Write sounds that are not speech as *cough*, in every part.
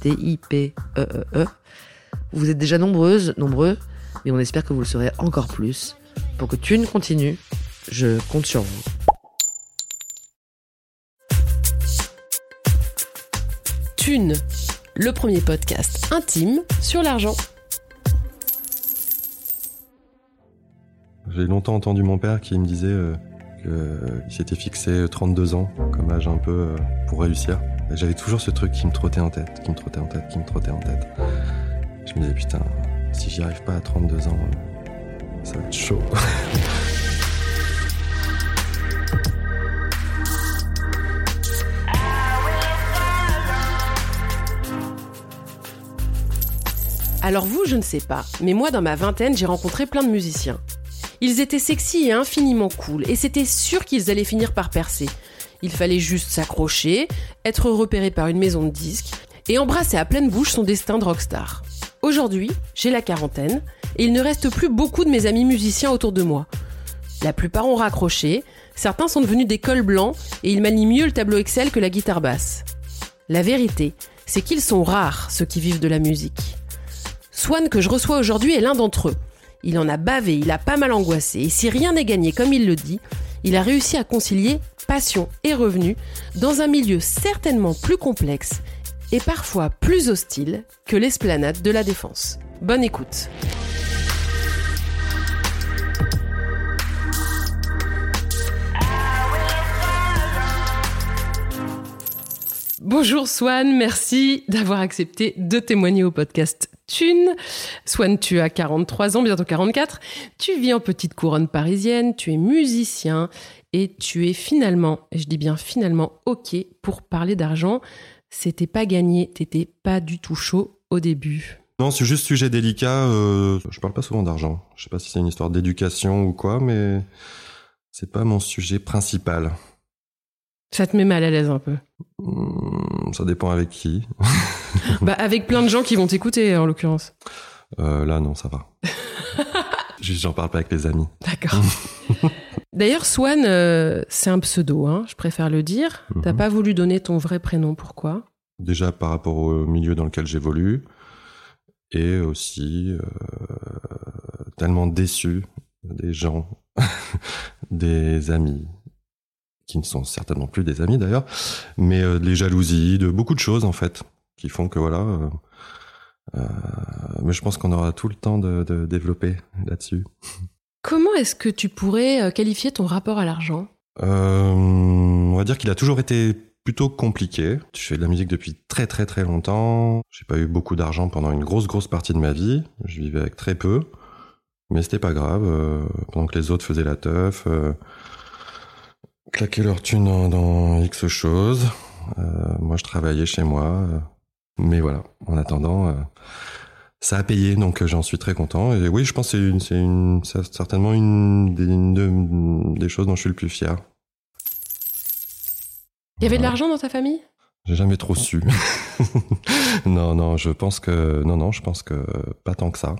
T-I-P-E-E-E. Vous êtes déjà nombreuses, nombreux, mais on espère que vous le serez encore plus. Pour que Thune continue, je compte sur vous. Thune, le premier podcast intime sur l'argent. J'ai longtemps entendu mon père qui me disait euh, qu'il s'était fixé 32 ans comme âge un peu euh, pour réussir. J'avais toujours ce truc qui me trottait en tête, qui me trottait en tête, qui me trottait en tête. Je me disais putain, si j'y arrive pas à 32 ans, ça va être chaud. Alors vous, je ne sais pas, mais moi dans ma vingtaine, j'ai rencontré plein de musiciens. Ils étaient sexy et infiniment cool, et c'était sûr qu'ils allaient finir par percer. Il fallait juste s'accrocher, être repéré par une maison de disques, et embrasser à pleine bouche son destin de rockstar. Aujourd'hui, j'ai la quarantaine, et il ne reste plus beaucoup de mes amis musiciens autour de moi. La plupart ont raccroché, certains sont devenus des cols blancs, et ils manient mieux le tableau Excel que la guitare basse. La vérité, c'est qu'ils sont rares, ceux qui vivent de la musique. Swan que je reçois aujourd'hui est l'un d'entre eux. Il en a bavé, il a pas mal angoissé, et si rien n'est gagné comme il le dit, il a réussi à concilier passion et revenu dans un milieu certainement plus complexe et parfois plus hostile que l'esplanade de la défense. Bonne écoute. Bonjour Swan, merci d'avoir accepté de témoigner au podcast Thune. Swan, tu as 43 ans, bientôt 44. Tu vis en petite couronne parisienne, tu es musicien et tu es finalement, et je dis bien finalement, OK pour parler d'argent. C'était pas gagné, t'étais pas du tout chaud au début. Non, c'est juste sujet délicat. Euh, je parle pas souvent d'argent. Je sais pas si c'est une histoire d'éducation ou quoi, mais c'est pas mon sujet principal. Ça te met mal à l'aise un peu. Hmm, Ça dépend avec qui. *laughs* Bah, avec plein de gens qui vont t'écouter, en l'occurrence. Euh, là, non, ça va. *laughs* J'en parle pas avec les amis. D'accord. *laughs* D'ailleurs, Swan, euh, c'est un pseudo, hein, je préfère le dire. T'as Mhm. pas voulu donner ton vrai prénom, pourquoi? Déjà par rapport au milieu dans lequel j'évolue, et aussi euh, tellement déçu des gens, des amis, qui ne sont certainement plus des amis d'ailleurs, mais euh, les jalousies, de beaucoup de choses en fait, qui font que voilà. euh, euh, mais je pense qu'on aura tout le temps de, de développer là-dessus. Comment est-ce que tu pourrais euh, qualifier ton rapport à l'argent? On va dire qu'il a toujours été plutôt compliqué. Je fais de la musique depuis très très très longtemps. J'ai pas eu beaucoup d'argent pendant une grosse grosse partie de ma vie. Je vivais avec très peu. Mais c'était pas grave. euh, pendant que les autres faisaient la teuf, euh, claquaient leur thune dans, dans X choses. euh, moi je travaillais chez moi. euh, mais voilà, en attendant, euh, ça a payé, donc j'en suis très content. Et oui, je pense que c'est une, c'est une, c'est certainement une des, une des choses dont je suis le plus fier. Il y avait de l'argent dans ta famille? J'ai jamais trop su. *laughs* non, non, je pense que non, non, je pense que pas tant que ça.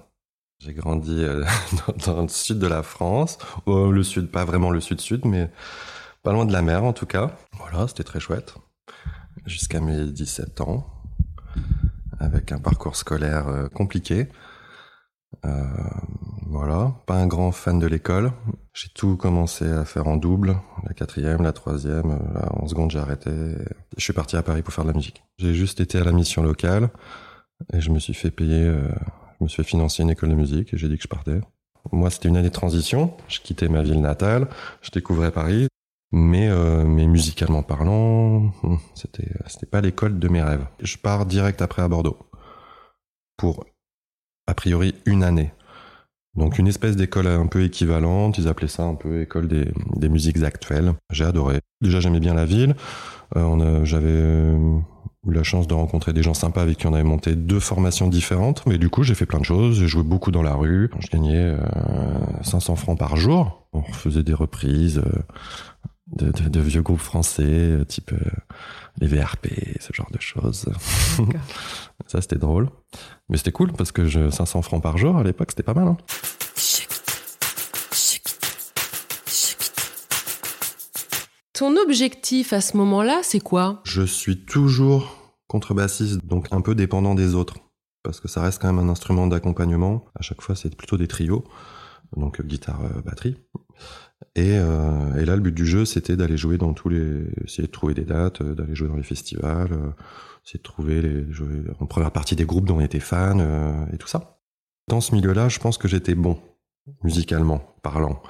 J'ai grandi euh, *laughs* dans, dans le sud de la France, Oh, le sud, pas vraiment le sud-sud, mais pas loin de la mer en tout cas. Voilà, c'était très chouette. Jusqu'à mes 17 ans, avec un parcours scolaire euh, compliqué. Euh, voilà, pas un grand fan de l'école. J'ai tout commencé à faire en double, la quatrième, la troisième, là, en seconde j'ai arrêté. Je suis parti à Paris pour faire de la musique. J'ai juste été à la mission locale et je me suis fait payer, euh, je me suis fait financer une école de musique et j'ai dit que je partais. Moi, c'était une année de transition. Je quittais ma ville natale, je découvrais Paris, mais euh, mais musicalement parlant, hmm, c'était c'était pas l'école de mes rêves. Je pars direct après à Bordeaux pour a priori une année. Donc une espèce d'école un peu équivalente, ils appelaient ça un peu école des, des musiques actuelles. J'ai adoré. Déjà j'aimais bien la ville. Euh, J'avais euh, eu la chance de rencontrer des gens sympas avec qui on avait monté deux formations différentes. Mais du coup j'ai fait plein de choses. J'ai joué beaucoup dans la rue. Je gagnais euh, 500 francs par jour. On faisait des reprises euh, de, de- de vieux groupes français, euh, type euh, les VRP, ce genre de choses. *laughs* Ça c'était drôle. Mais c'était cool parce que je, 500 francs par jour à l'époque c'était pas mal. Hein. Ton objectif à ce moment-là, c'est quoi? Je suis toujours contrebassiste, donc un peu dépendant des autres. Parce que ça reste quand même un instrument d'accompagnement. À chaque fois, c'est plutôt des trios. Donc euh, guitare, batterie. Et, euh, et là, le but du jeu, c'était d'aller jouer dans tous les... Essayer de trouver des dates, euh, d'aller jouer dans les festivals, euh, essayer de trouver les... en première partie des groupes dont on était fan, et tout ça. Dans ce milieu-là, je pense que j'étais bon, musicalement parlant.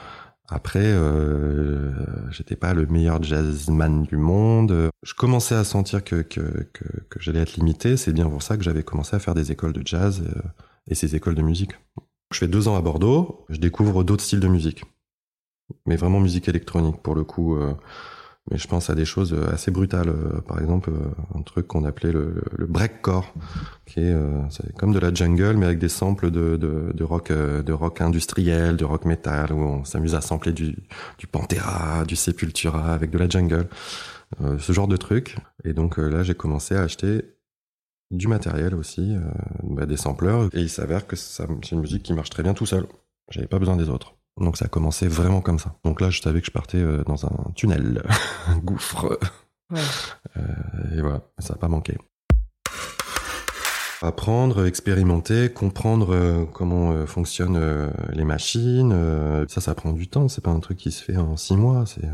Après, euh, j'étais pas le meilleur jazzman du monde. Je commençais à sentir que, que, j'allais être limité. C'est bien pour ça que j'avais commencé à faire des écoles de jazz et ces écoles de musique. Je fais deux ans à Bordeaux. Je découvre d'autres styles de musique. Mais vraiment musique électronique, pour le coup. euh, mais je pense à des choses euh, assez brutales. euh, Par exemple, un truc qu'on appelait le, le breakcore, qui est, c'est comme de la jungle, mais avec des samples de, de, de rock, de rock industriel, de rock metal, où on s'amuse à sampler du, du Pantera, du Sepultura, avec de la jungle, ce genre de truc. Et donc là, j'ai commencé à acheter du matériel aussi, bah, des sampleurs, et il s'avère que c'est une musique qui marche très bien tout seul. J'avais pas besoin des autres. Donc ça a commencé vraiment comme ça. Donc là, je savais que je partais euh, dans un tunnel, *laughs* un gouffre. Ouais. Euh, et voilà, ça n'a pas manqué. Apprendre, expérimenter, comprendre euh, comment euh, fonctionnent les machines, ça, ça prend du temps. C'est pas un truc qui se fait en six mois. C'est,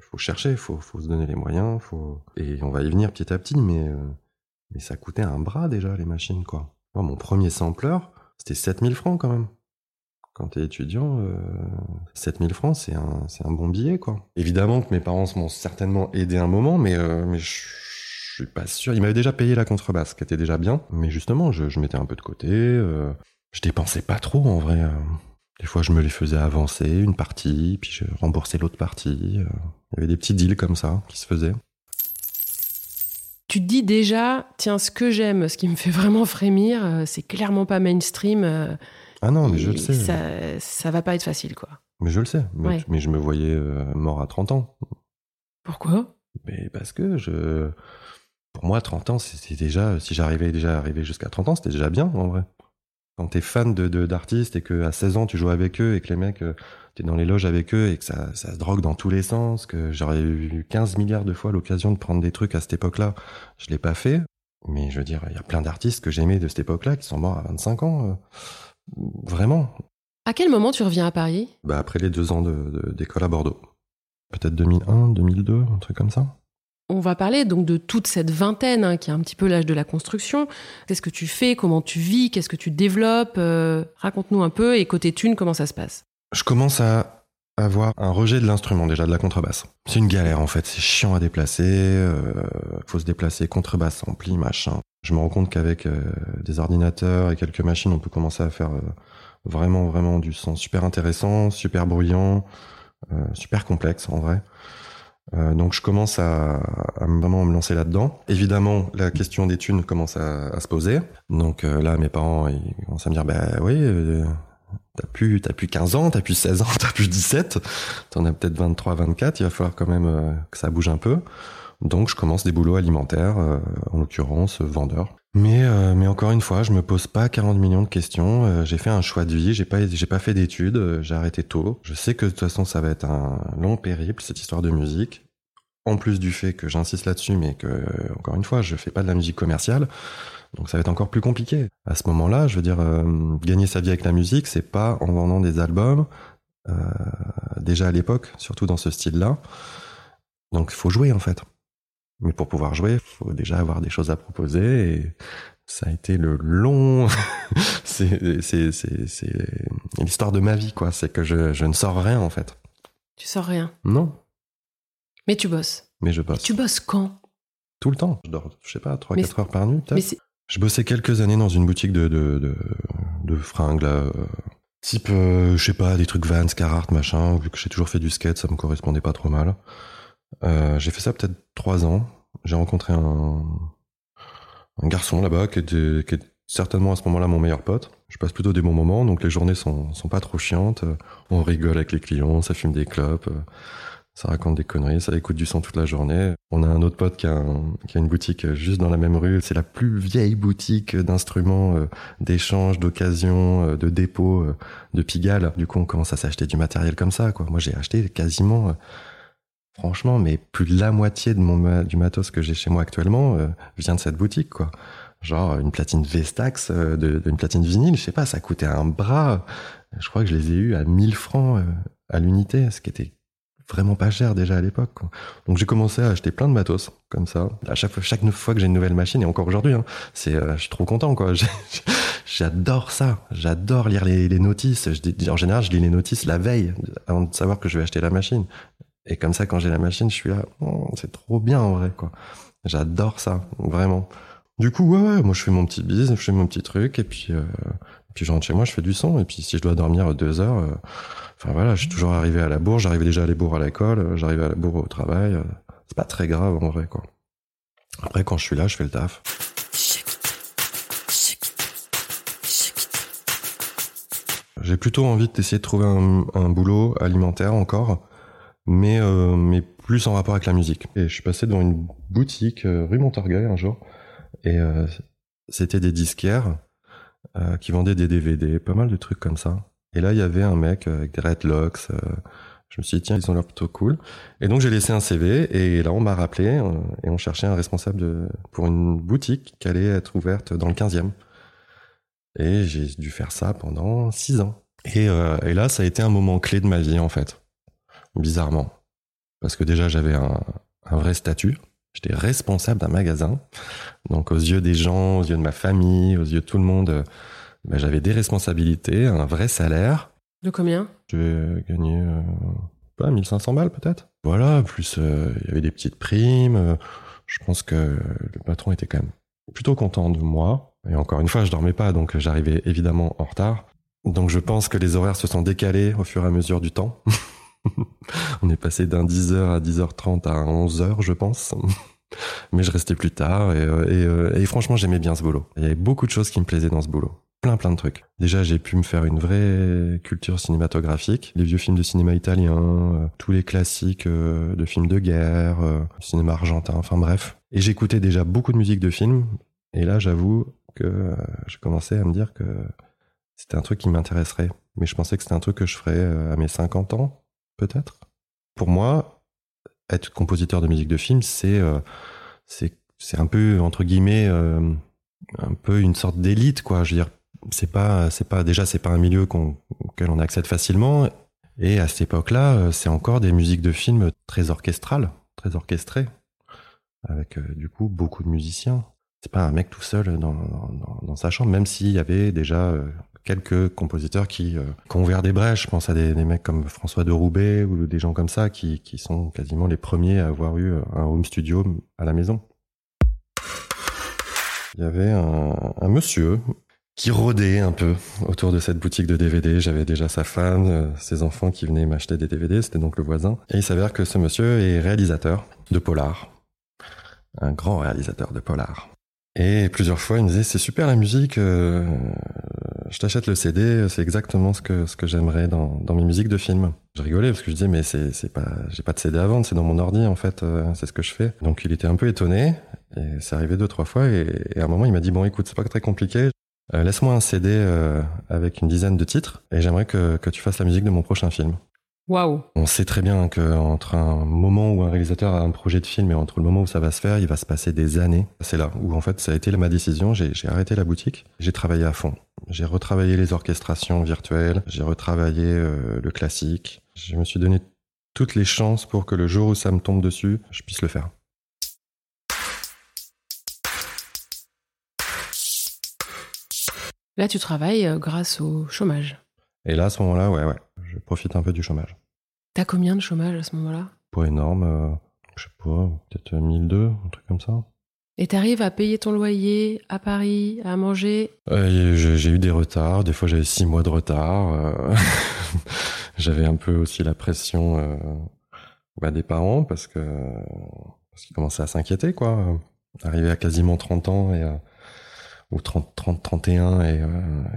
faut chercher, faut, faut se donner les moyens, faut et on va y venir petit à petit. Mais mais ça coûtait un bras déjà les machines quoi. Moi, mon premier sampler, c'était 7000 francs quand même. Quand t'es étudiant, euh, 7000 francs, c'est un, c'est un bon billet, quoi. Évidemment que mes parents m'ont certainement aidé un moment, mais, euh, mais je suis pas sûr. Ils m'avaient déjà payé la contrebasse, qui était déjà bien. Mais justement, je, je mettais un peu de côté. euh, je dépensais pas trop, en vrai. euh. Des fois, je me les faisais avancer une partie, puis je remboursais l'autre partie. euh. Il y avait des petits deals comme ça qui se faisaient. Tu te dis déjà, tiens, ce que j'aime, ce qui me fait vraiment frémir, euh, c'est clairement pas mainstream. Euh, Ah non, mais je le sais. Ça, ça va pas être facile, quoi. Mais je le sais. Mais, Ouais. mais je me voyais euh, mort à 30 ans. Pourquoi? Mais parce que je. Pour moi, 30 ans, c'était déjà. Si j'arrivais déjà à arriver jusqu'à 30 ans, c'était déjà bien, en vrai. Quand t'es fan de, d'artistes et que à 16 ans, tu joues avec eux et que les mecs, euh, t'es dans les loges avec eux et que ça, ça se drogue dans tous les sens, que j'aurais eu 15 milliards de fois l'occasion de prendre des trucs à cette époque-là, je l'ai pas fait. Mais je veux dire, il y a plein d'artistes que j'aimais de cette époque-là qui sont morts à 25 ans. Vraiment. À quel moment tu reviens à Paris? Bah, après les deux ans de, de- d'école à Bordeaux. Peut-être 2001, 2002, un truc comme ça. On va parler donc de toute cette vingtaine hein, qui est un petit peu l'âge de la construction. Qu'est-ce que tu fais? Comment tu vis? Qu'est-ce que tu développes? Euh, Raconte-nous un peu et côté thune, comment ça se passe? Je commence à avoir un rejet de l'instrument déjà de la contrebasse. C'est une galère en fait, c'est chiant à déplacer, euh, faut se déplacer contrebasse, ampli, machin. Je me rends compte qu'avec euh, des ordinateurs et quelques machines, on peut commencer à faire euh, vraiment vraiment du son super intéressant, super bruyant, euh, super complexe en vrai. Donc je commence à, vraiment me lancer là-dedans. Évidemment, la question des thunes commence à, se poser. Donc là, mes parents ils commencent à me dire, bah oui, T'as plus, t'as plus 15 ans, t'as plus 16 ans, *laughs* t'as plus 17, t'en as peut-être 23, 24, il va falloir quand même euh, que ça bouge un peu. Donc je commence des boulots alimentaires, euh, en l'occurrence euh, vendeur. Mais, mais encore une fois, je me pose pas 40 millions de questions. j'ai fait un choix de vie, j'ai pas, pas fait d'études, j'ai arrêté tôt. Je sais que de toute façon ça va être un long périple cette histoire de musique. En plus du fait que j'insiste là-dessus, mais que encore une fois, je fais pas de la musique commerciale. Donc ça va être encore plus compliqué. À ce moment-là, je veux dire, euh, gagner sa vie avec la musique, c'est pas en vendant des albums. Euh, déjà à l'époque, surtout dans ce style-là. Donc il faut jouer en fait. Mais pour pouvoir jouer, il faut déjà avoir des choses à proposer. Et ça a été le long. *laughs* c'est l'histoire de ma vie, quoi. C'est que je, je ne sors rien en fait. Tu sors rien. Non, Mais tu bosses. mais je bosse. Tu bosses quand? Tout le temps. Je dors, je sais pas, 3-4 Mais c'est- heures par nuit peut-être. Je bossais quelques années dans une boutique de, de, de, fringues, là. euh, Type, euh, je sais pas, des trucs Vans, Carhartt, machin. Vu que j'ai toujours fait du skate, ça me correspondait pas trop mal. Euh, j'ai fait ça peut-être trois ans. J'ai rencontré un, un garçon là-bas qui était, qui certainement à ce moment-là mon meilleur pote. Je passe plutôt des bons moments, donc les journées sont, sont pas trop chiantes. On rigole avec les clients, ça fume des clopes, ça raconte des conneries, ça écoute du son toute la journée. On a un autre pote qui a, une boutique euh, juste dans la même rue. C'est la plus vieille boutique d'instruments, euh, d'échange, d'occasion, euh, de dépôt, euh, de Pigalle. Du coup, on commence à s'acheter du matériel comme ça. Quoi. Moi, j'ai acheté quasiment, euh, franchement, mais plus de la moitié de mon du matos que j'ai chez moi actuellement euh, vient de cette boutique. quoi. Genre une platine Vestax, euh, de, une platine vinyle, je sais pas, ça coûtait un bras. Je crois que je les ai eu à 1000 francs euh, à l'unité, ce qui était vraiment pas cher déjà à l'époque. Donc j'ai commencé à acheter plein de matos comme ça. À chaque fois, chaque fois que j'ai une nouvelle machine, et encore aujourd'hui, hein, c'est, euh, je suis trop content quoi. *laughs* J'adore ça. J'adore lire les, notices. En général, je lis les notices la veille avant de savoir que je vais acheter la machine. Et comme ça, quand j'ai la machine, je suis là, Oh, c'est trop bien en vrai quoi. J'adore ça, vraiment. Du coup, ouais, moi je fais mon petit bise, je fais mon petit truc, et puis, euh, puis je rentre chez moi, je fais du son, et puis si je dois dormir deux heures, euh, enfin voilà, je suis toujours arrivé à la bourre, j'arrivais déjà à la bourre à l'école, euh, j'arrivais à la bourre au travail, euh, c'est pas très grave en vrai, quoi. Après, quand je suis là, je fais le taf. J'ai plutôt envie d'essayer de trouver un, un boulot alimentaire encore, mais, euh, mais plus en rapport avec la musique. Et je suis passé devant une boutique euh, rue Montorgueil un jour, et euh, c'était des disquaires euh, qui vendaient des DVD, pas mal de trucs comme ça. Et là, il y avait un mec euh, avec euh, je me suis dit, tiens, ils ont l'air plutôt cool. Et donc, j'ai laissé un CV, et là, on m'a rappelé, et on cherchait un responsable de, pour une boutique qui allait être ouverte dans le 15e. Et j'ai dû faire ça pendant six ans. Et, là, ça a été un moment clé de ma vie, en fait. Bizarrement. Parce que déjà, j'avais un vrai statut. J'étais responsable d'un magasin. Donc, aux yeux des gens, aux yeux de ma famille, aux yeux de tout le monde, euh, ben, j'avais des responsabilités, un vrai salaire. De combien? Je vais gagner, euh, pas 1500 balles peut-être. Voilà, plus euh, il y avait des petites primes. euh, je pense que le patron était quand même plutôt content de moi. Et encore une fois, je dormais pas, donc j'arrivais évidemment en retard. Donc je pense que les horaires se sont décalés au fur et à mesure du temps. *laughs* *laughs* On est passé d'un 10h à 10h30 à 11h, je pense. *laughs* Mais je restais plus tard et, euh, euh, et franchement, j'aimais bien ce boulot. Il y avait beaucoup de choses qui me plaisaient dans ce boulot. Plein, plein de trucs. Déjà, j'ai pu me faire une vraie culture cinématographique. Les vieux films de cinéma italien, euh, tous les classiques de films de guerre, cinéma argentin, enfin bref. Et j'écoutais déjà beaucoup de musique de films. Et là, j'avoue que je commençais à me dire que c'était un truc qui m'intéresserait. Mais je pensais que c'était un truc que je ferais à mes 50 ans, peut-être. Pour moi, être compositeur de musique de film, c'est euh, un peu entre guillemets euh, un peu une sorte d'élite quoi. Je veux dire, c'est pas pas déjà c'est pas un milieu qu'on, auquel on accède facilement. Et à cette époque-là, euh, c'est encore des musiques de film très orchestrales, très orchestrées, avec du coup beaucoup de musiciens. C'est pas un mec tout seul dans, dans, sa chambre, même s'il y avait déjà quelques compositeurs qui, euh, ont ouvert des brèches. Je pense à des, des mecs comme François de Roubaix ou des gens comme ça qui, qui sont quasiment les premiers à avoir eu un home studio à la maison. Il y avait un, un monsieur qui rôdait un peu autour de cette boutique de DVD. J'avais déjà sa femme, euh, ses enfants qui venaient m'acheter des DVD, c'était donc le voisin. Et il s'avère que ce monsieur est réalisateur de Polar. Un grand réalisateur de Polar. Et plusieurs fois, il me disait, c'est super la musique, euh, je t'achète le CD, c'est exactement ce que, ce que j'aimerais dans, dans mes musiques de films. Je rigolais parce que je disais, mais c'est, c'est pas, j'ai pas de CD à vendre, c'est dans mon ordi, en fait, euh, c'est ce que je fais. Donc il était un peu étonné, et c'est arrivé deux, trois fois, et, et à un moment, il m'a dit, bon, écoute, c'est pas très compliqué, euh, laisse-moi un CD euh, avec une dizaine de titres, et j'aimerais que, que tu fasses la musique de mon prochain film. Waouh. On sait très bien qu'entre un moment où un réalisateur a un projet de film et entre le moment où ça va se faire, il va se passer des années. C'est là où en fait ça a été ma décision. J'ai arrêté la boutique, j'ai travaillé à fond. J'ai retravaillé les orchestrations virtuelles, j'ai retravaillé euh, le classique. Je me suis donné toutes les chances pour que le jour où ça me tombe dessus, je puisse le faire. Là, tu travailles euh, grâce au chômage. Et là, à ce moment-là, ouais, ouais, je profite un peu du chômage. T'as combien de chômage à ce moment-là? Pas énorme, euh, je sais pas, peut-être 1002, un truc comme ça. Et t'arrives à payer ton loyer à Paris, à manger? Euh, J'ai eu des retards, des fois j'avais six mois de retard. Euh, *laughs* j'avais un peu aussi la pression euh, bah, des parents parce que parce qu'ils commençaient à s'inquiéter quoi. Arrivé à quasiment 30 ans et ou 30, 30, 31 et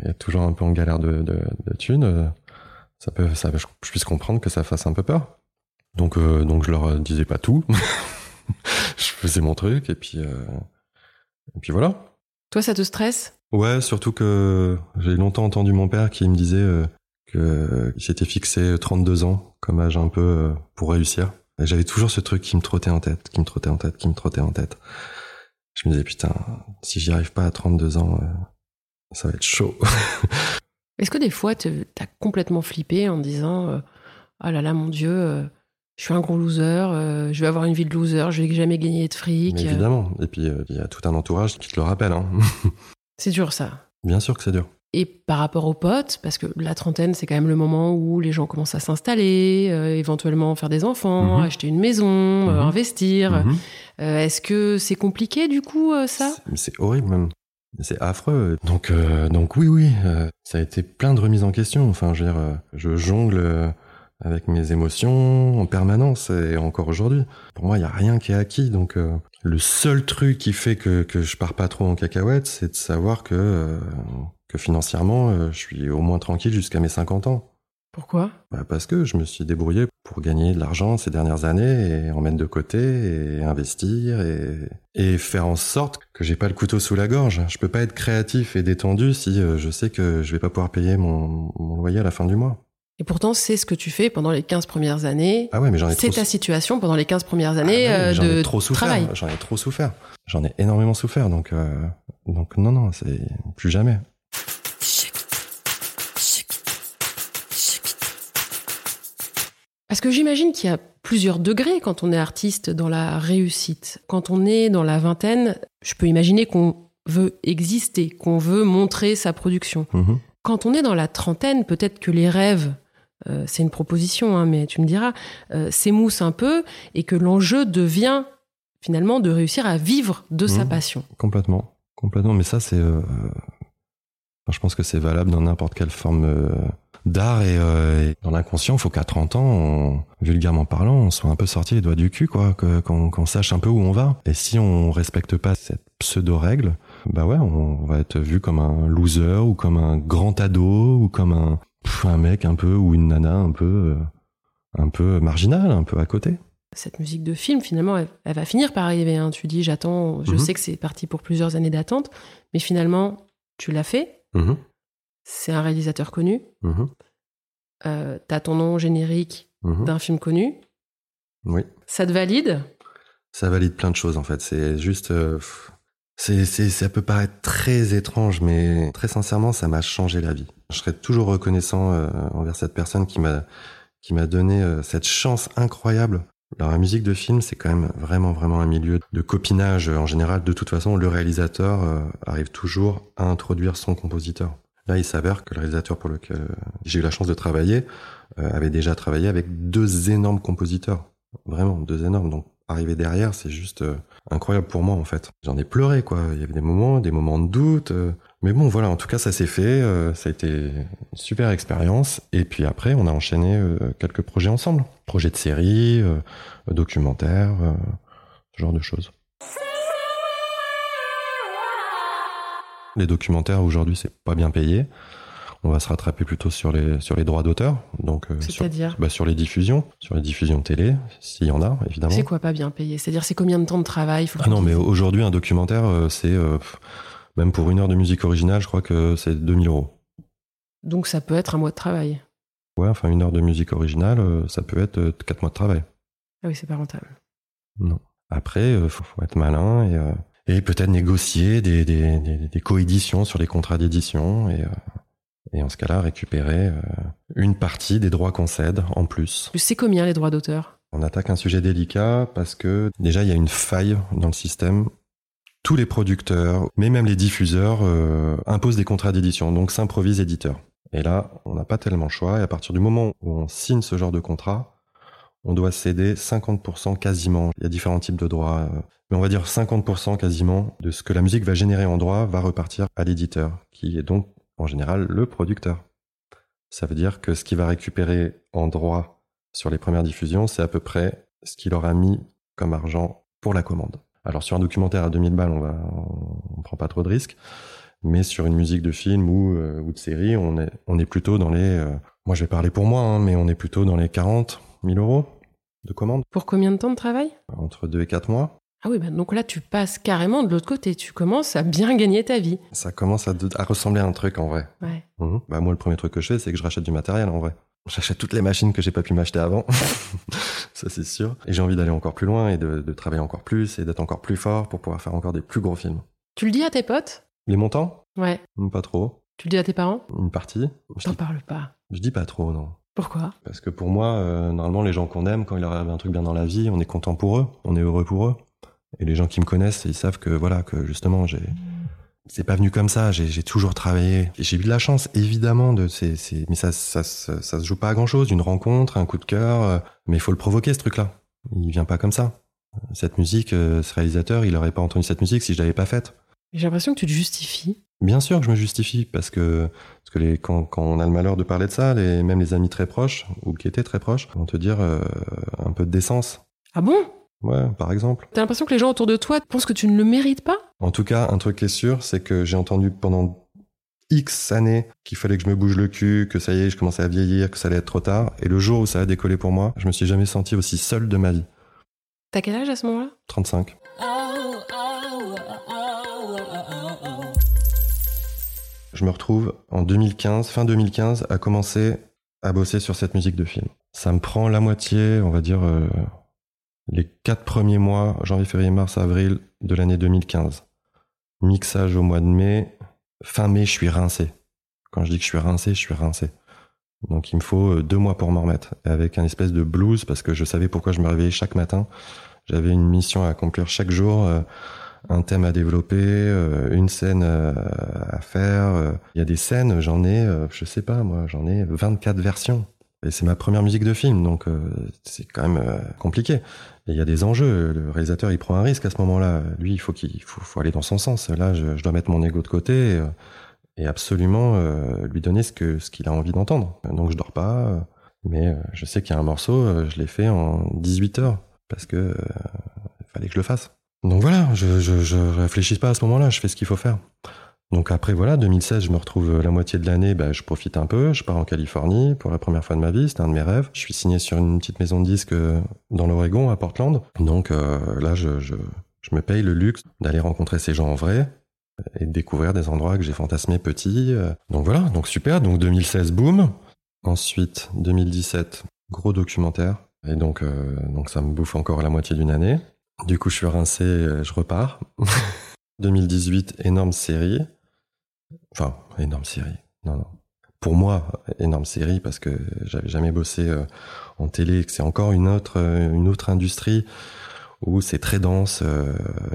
il y a toujours un peu en galère de, de, de thunes, ça peut, ça, je, je puisse comprendre que ça fasse un peu peur. Donc, donc je leur disais pas tout. *laughs* je faisais mon truc et puis, euh, et puis voilà. Toi, ça te stresse? Ouais, surtout que j'ai longtemps entendu mon père qui me disait euh, qu'il s'était fixé 32 ans comme âge un peu euh, pour réussir. Et j'avais toujours ce truc qui me trottait en tête, qui me trottait en tête, qui me trottait en tête. Je me disais, putain, si j'y arrive pas à 32 ans, euh, ça va être chaud. *laughs* Est-ce que des fois, t'as complètement flippé en disant, euh, oh là là, mon Dieu, euh, je suis un gros loser, euh, je vais avoir une vie de loser, je vais jamais gagner de fric. Mais évidemment. Et puis, il y a tout un entourage qui te le rappelle. Hein. *laughs* C'est dur, ça. Bien sûr que c'est dur. Et par rapport aux potes, parce que la trentaine, c'est quand même le moment où les gens commencent à s'installer, euh, éventuellement faire des enfants, Mhm. acheter une maison, euh, Mhm. investir. Mhm. Euh, Est-ce que c'est compliqué, du coup, euh, ça? C'est- horrible même. C'est affreux. Donc, euh, donc oui, oui, euh, ça a été plein de remises en question. Enfin, je veux dire, euh, je jongle avec mes émotions en permanence et encore aujourd'hui. Pour moi, il y a rien qui est acquis. Donc, euh, le seul truc qui fait que que je pars pas trop en cacahuète, c'est de savoir que euh, que financièrement, euh, je suis au moins tranquille jusqu'à mes 50 ans. Pourquoi? Bah, parce que je me suis débrouillé pour gagner de l'argent ces dernières années et en mettre de côté et investir et, et faire en sorte que j'ai pas le couteau sous la gorge. Je peux pas être créatif et détendu si euh, je sais que je vais pas pouvoir payer mon, mon loyer à la fin du mois. Et pourtant, c'est ce que tu fais pendant les 15 premières années. Ah ouais, mais j'en ai c'est ta situation pendant les 15 premières années Ah ouais, euh, ai de trop souffert. travail. J'en ai trop souffert. J'en ai énormément souffert. Donc, euh, donc non, non, c'est plus jamais. Parce que j'imagine qu'il y a plusieurs degrés quand on est artiste dans la réussite. Quand on est dans la vingtaine, je peux imaginer qu'on veut exister, qu'on veut montrer sa production. Mhm. Quand on est dans la trentaine, peut-être que les rêves, euh, c'est une proposition, hein, mais tu me diras, euh, s'émoussent un peu et que l'enjeu devient finalement de réussir à vivre de sa Mhm. passion. Complètement, complètement. Mais ça, c'est, euh, enfin, je pense que c'est valable dans n'importe quelle forme euh, d'art et, euh, et dans l'inconscient. Il faut qu'à 30 ans, on- vulgairement parlant, on soit un peu sorti les doigts du cul, quoi, qu'on sache un peu où on va. Et si on respecte pas cette pseudo règle, bah ouais, on va être vu comme un loser ou comme un grand ado ou comme un pff, un mec un peu ou une nana un peu euh, un peu marginal, un peu à côté. Cette musique de film, finalement, elle, elle va finir par arriver. hein. Tu dis, j'attends, je Mhm. sais que c'est parti pour plusieurs années d'attente, mais finalement, tu l'as fait. Mhm, C'est un réalisateur connu. mhm, Euh, T'as ton nom générique mhm. d'un film connu. Oui. Ça te valide? Ça valide plein de choses en fait. C'est juste, euh, c'est, c'est, ça peut paraître très étrange, mais très sincèrement, ça m'a changé la vie. Je serai toujours reconnaissant euh, envers cette personne qui m'a, qui m'a donné euh, cette chance incroyable. Alors la musique de film, c'est quand même vraiment, vraiment un milieu de copinage en général. De toute façon, le réalisateur euh, arrive toujours à introduire son compositeur. Là, il s'avère que le réalisateur pour lequel euh, j'ai eu la chance de travailler euh, avait déjà travaillé avec deux énormes compositeurs. Vraiment, deux énormes. Donc, arriver derrière, c'est juste euh, incroyable pour moi, en fait. J'en ai pleuré, quoi. Il y avait des moments, des moments de doute. mais bon, voilà, en tout cas, ça s'est fait. ça a été une super expérience. Et puis après, on a enchaîné quelques projets ensemble. Projets de série, documentaires, ce genre de choses. Les documentaires, aujourd'hui, c'est pas bien payé. On va se rattraper plutôt sur les, sur les droits d'auteur. Donc, euh, sur, C'est-à-dire bah, sur les diffusions, sur les diffusions télé, s'il y en a, évidemment. C'est quoi pas bien payé? C'est-à-dire, c'est combien de temps de travail? Faut Ah non, mais aujourd'hui, un documentaire, euh, c'est euh, même pour une heure de musique originale, je crois que c'est 2000 euros. Donc, ça peut être un mois de travail. Ouais, enfin une heure de musique originale, euh, ça peut être euh, quatre mois de travail. Ah oui, c'est pas rentable. Non. Après, il faut, faut être malin et, euh, et peut-être négocier des, des, des, des coéditions sur les contrats d'édition et, euh, et en ce cas-là récupérer euh, une partie des droits qu'on cède en plus. Tu sais combien les droits d'auteur? On attaque un sujet délicat parce que déjà il y a une faille dans le système. Tous les producteurs, mais même les diffuseurs, euh, imposent des contrats d'édition, donc s'improvisent éditeurs. Et là, on n'a pas tellement le choix. Et à partir du moment où on signe ce genre de contrat, on doit céder 50% quasiment. Il y a différents types de droits, euh, mais on va dire 50% quasiment de ce que la musique va générer en droit va repartir à l'éditeur, qui est donc en général le producteur. Ça veut dire que ce qu'il va récupérer en droit sur les premières diffusions, c'est à peu près ce qu'il aura mis comme argent pour la commande. Alors sur un documentaire à 2000 balles, on on prend pas trop de risques, mais sur une musique de film ou, euh, de série, on est, on est plutôt dans les, euh, moi je vais parler pour moi, hein, mais on est plutôt dans les 40 000 euros de commande, Pour combien de temps de travail? Entre 2 et 4 mois. Ah oui, bah donc là, tu passes carrément de l'autre côté. Tu commences à bien gagner ta vie. Ça commence à, de- à ressembler à un truc en vrai. Ouais. Mhm. Bah moi le premier truc que je fais c'est que je rachète du matériel en vrai. J'achète toutes les machines que j'ai pas pu m'acheter avant, *laughs* ça c'est sûr. Et j'ai envie d'aller encore plus loin et de, de travailler encore plus et d'être encore plus fort pour pouvoir faire encore des plus gros films. Tu le dis à tes potes? Les montants? Ouais. Pas trop. Tu le dis à tes parents? Une partie je T'en dis, parles pas. je dis pas trop non. Pourquoi? Parce que pour moi, euh, normalement les gens qu'on aime, quand il leur arrive un truc bien dans la vie, on est content pour eux, on est heureux pour eux. Et les gens qui me connaissent, ils savent que voilà que justement j'ai c'est pas venu comme ça. J'ai toujours travaillé. J'ai eu de la chance, évidemment, de ces- mais ça, ça, ça, ça se joue pas à grand chose. Une rencontre, un coup de cœur, euh, mais il faut le provoquer ce truc-là. Il vient pas comme ça. Cette musique, euh, ce réalisateur, il aurait pas entendu cette musique si je l'avais pas faite. J'ai l'impression que tu te justifies. Bien sûr que je me justifie parce que parce que les, quand, quand on a le malheur de parler de ça, les, même les amis très proches ou qui étaient très proches vont te dire euh, un peu de décence. Ah bon? Ouais, par exemple. T'as l'impression que les gens autour de toi pensent que tu ne le mérites pas? En tout cas, un truc qui est sûr, c'est que j'ai entendu pendant X années qu'il fallait que je me bouge le cul, que ça y est, je commençais à vieillir, que ça allait être trop tard. Et le jour où ça a décollé pour moi, je me suis jamais senti aussi seul de ma vie. T'as quel âge à ce moment-là? 35. Je me retrouve en 2015, fin 2015, à commencer à bosser sur cette musique de film. Ça me prend la moitié, on va dire, euh, les quatre premiers mois, janvier, février, mars, avril de l'année 2015. Mixage au mois de mai. Fin mai, je suis rincé. Quand je dis que je suis rincé, je suis rincé. Donc il me faut euh, deux mois pour m'en remettre. Avec un espèce de blues, parce que je savais pourquoi je me réveillais chaque matin. J'avais une mission à accomplir chaque jour, euh, un thème à développer, euh, une scène euh, à faire. euh. Il y a des scènes, j'en ai, je sais pas moi, j'en ai 24 versions. Et c'est ma première musique de film, donc c'est quand même compliqué. Et il y a des enjeux. Le réalisateur, il prend un risque à ce moment-là. Lui, il faut qu'il faut, aller dans son sens. Là, je, dois mettre mon ego de côté et, absolument lui donner ce que ce qu'il a envie d'entendre. Donc je dors pas, mais je sais qu'il y a un morceau, je l'ai fait en 18 heures parce que euh, il fallait que je le fasse. Donc voilà, je, je, réfléchis pas à ce moment-là, je fais ce qu'il faut faire. Donc après voilà, 2016, je me retrouve euh, la moitié de l'année, bah, je profite un peu, je pars en Californie pour la première fois de ma vie, c'était un de mes rêves. Je suis signé sur une petite maison de disques euh, dans l'Oregon, à Portland. Donc euh, là, je, me paye le luxe d'aller rencontrer ces gens en vrai et de découvrir des endroits que j'ai fantasmés petits. Donc voilà, donc super. Donc 2016, boum. Ensuite, 2017, gros documentaire. Et donc, donc ça me bouffe encore la moitié d'une année. Du coup, je suis rincé, euh, je repars. *laughs* 2018, énorme série. Enfin, énorme série. Non, non. Pour moi, énorme série parce que j'avais jamais bossé euh, en télé, et que c'est encore une autre, euh, une autre industrie où c'est très dense.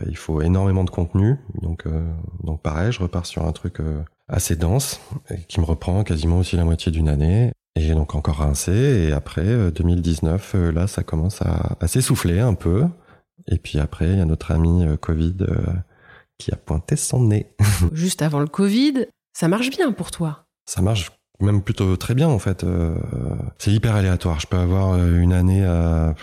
il faut énormément de contenu. Donc, donc pareil, je repars sur un truc assez dense et qui me reprend quasiment aussi la moitié d'une année. Et j'ai donc encore rincé. Et après, euh, 2019, euh, là, ça commence à, à s'essouffler un peu. Et puis après, il y a notre ami euh, Covid euh, qui a pointé son nez. *laughs* Juste avant le Covid, ça marche bien pour toi. Ça marche même plutôt très bien en fait. Euh, c'est hyper aléatoire. Je peux avoir une année à,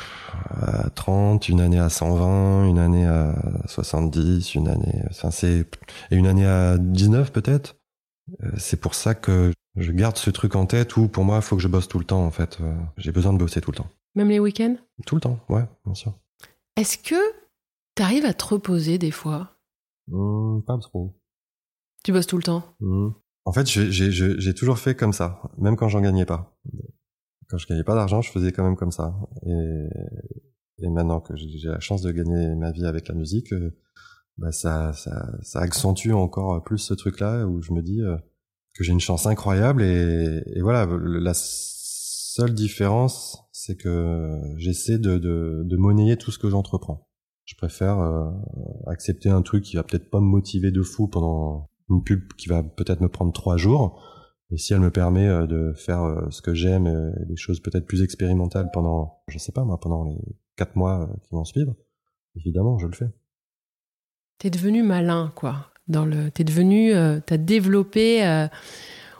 à 30, une année à 120, une année à 70, une année, enfin c'est et une année à 19 peut-être. C'est pour ça que je garde ce truc en tête où pour moi il faut que je bosse tout le temps en fait. J'ai besoin de bosser tout le temps. Même les week-ends? Tout le temps, ouais, bien sûr. Est-ce que t'arrives à te reposer des fois? Pas trop. Tu bosses tout le temps? En fait, j'ai- toujours fait comme ça, même quand j'en gagnais pas. quand je gagnais pas d'argent, je faisais quand même comme ça. Et, et maintenant que j'ai la chance de gagner ma vie avec la musique, euh, bah ça, ça, ça accentue encore plus ce truc-là où je me dis euh, que j'ai une chance incroyable et, et voilà, la seule différence, c'est que j'essaie de, monnayer tout ce que j'entreprends. Je préfère euh, accepter un truc qui va peut-être pas me motiver de fou pendant une pub qui va peut-être me prendre trois jours, et si elle me permet euh, de faire euh, ce que j'aime, et des choses peut-être plus expérimentales pendant, je sais pas moi, pendant les quatre mois qui vont suivre, évidemment, je le fais. T'es devenu malin, quoi. Dans le, t'es devenu, t'as développé,